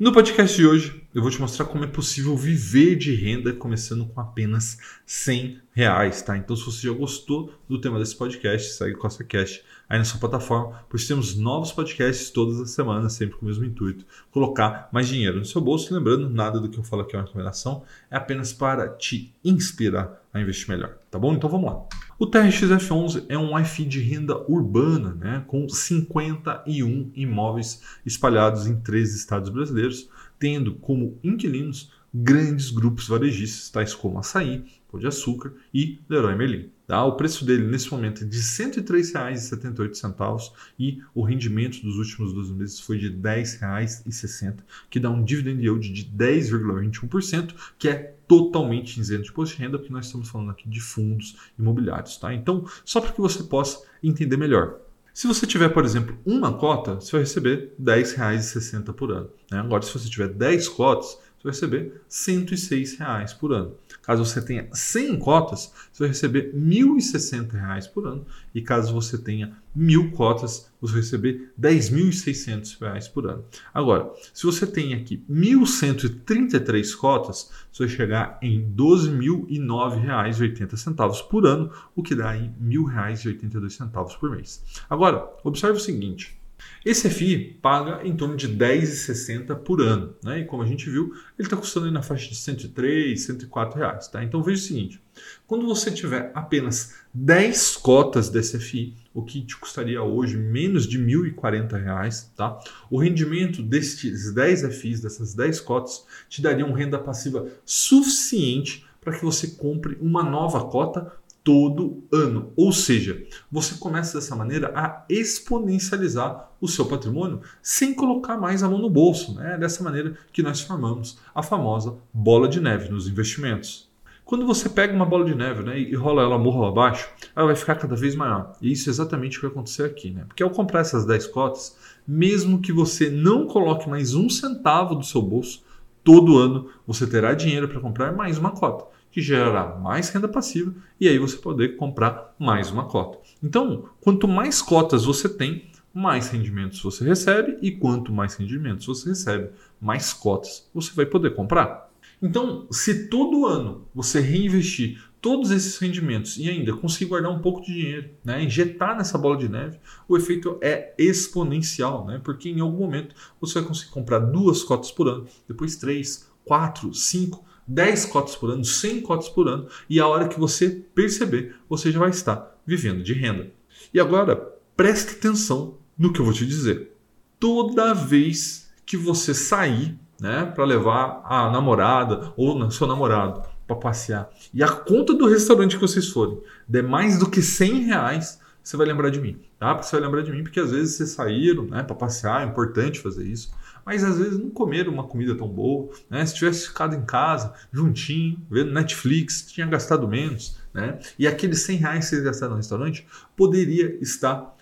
No podcast de hoje, eu vou te mostrar como é possível viver de renda começando com apenas 100 reais, tá? Então, se você já gostou do tema desse podcast, segue o CostaCast aí na sua plataforma, pois temos novos podcasts todas as semanas, sempre com o mesmo intuito, colocar mais dinheiro no seu bolso. Lembrando, nada do que eu falo aqui é uma recomendação, é apenas para te inspirar a investir melhor, tá bom? Então, vamos lá. O TRXF11 é um Wi-Fi de renda urbana, né, com 51 imóveis espalhados em três estados brasileiros, tendo como inquilinos grandes grupos varejistas, tais como Açaí, Pão de Açúcar e Leroy Merlin. Tá? O preço dele nesse momento é de R$ 103,78 e o rendimento dos últimos 12 meses foi de R$ 10,60, que dá um dividend yield de 10,21%, que é totalmente isento de imposto de renda, porque nós estamos falando aqui de fundos imobiliários. Tá? Então, só para que você possa entender melhor. Se você tiver, por exemplo, uma cota, você vai receber R$ 10,60 por ano. Né? Agora, se você tiver 10 cotas, você vai receber 106 reais por ano. Caso você tenha 100 cotas, você vai receber R$ 1.060 por ano. E caso você tenha mil cotas, você vai receber R$ 10.600 por ano. Agora, se você tem aqui 1.133 cotas, você vai chegar em R$ 12.009,80 por ano, o que dá em R$ 1.000,82 por mês. Agora, observe o seguinte. Esse FI paga em torno de 10,60 por ano. Né? E como a gente viu, ele está custando na faixa de 103, 104 reais. Tá? Então veja o seguinte: quando você tiver apenas 10 cotas desse FI, o que te custaria hoje menos de 1.040 reais, tá? o rendimento desses 10 FIs, dessas 10 cotas, te daria uma renda passiva suficiente para que você compre uma nova cota todo ano. Ou seja, você começa dessa maneira a exponencializar o seu patrimônio sem colocar mais a mão no bolso. Né? É dessa maneira que nós formamos a famosa bola de neve nos investimentos. Quando você pega uma bola de neve né, e rola ela morro abaixo, ela vai ficar cada vez maior. E isso é exatamente o que vai acontecer aqui. Né? Porque ao comprar essas 10 cotas, mesmo que você não coloque mais um centavo do seu bolso, todo ano você terá dinheiro para comprar mais uma cota que gerará mais renda passiva e aí você poder comprar mais uma cota. Então, quanto mais cotas você tem, mais rendimentos você recebe e quanto mais rendimentos você recebe, mais cotas você vai poder comprar. Então, se todo ano você reinvestir todos esses rendimentos e ainda conseguir guardar um pouco de dinheiro, né, injetar nessa bola de neve, o efeito é exponencial, né, porque em algum momento você vai conseguir comprar duas cotas por ano, depois três, quatro, cinco 10 cotas por ano, 100 cotas por ano, e a hora que você perceber, você já vai estar vivendo de renda. E agora, preste atenção no que eu vou te dizer. Toda vez que você sair né, para levar a namorada ou seu namorado para passear e a conta do restaurante que vocês forem der mais do que 100 reais, você vai lembrar de mim, tá? Porque você vai lembrar de mim porque às vezes vocês saíram né, para passear, é importante fazer isso mas às vezes não comeram uma comida tão boa. Né? Se tivesse ficado em casa, juntinho, vendo Netflix, tinha gastado menos. Né? E aqueles 100 reais que vocês gastaram no restaurante poderia estar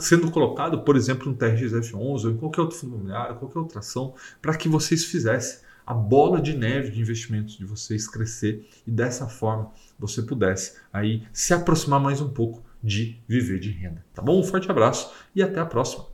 sendo colocado, por exemplo, no TRXF11 ou em qualquer outro fundo imobiliário, qualquer outra ação, para que vocês fizessem a bola de neve de investimentos de vocês crescer e dessa forma você pudesse aí se aproximar mais um pouco de viver de renda. Tá bom? Um forte abraço e até a próxima.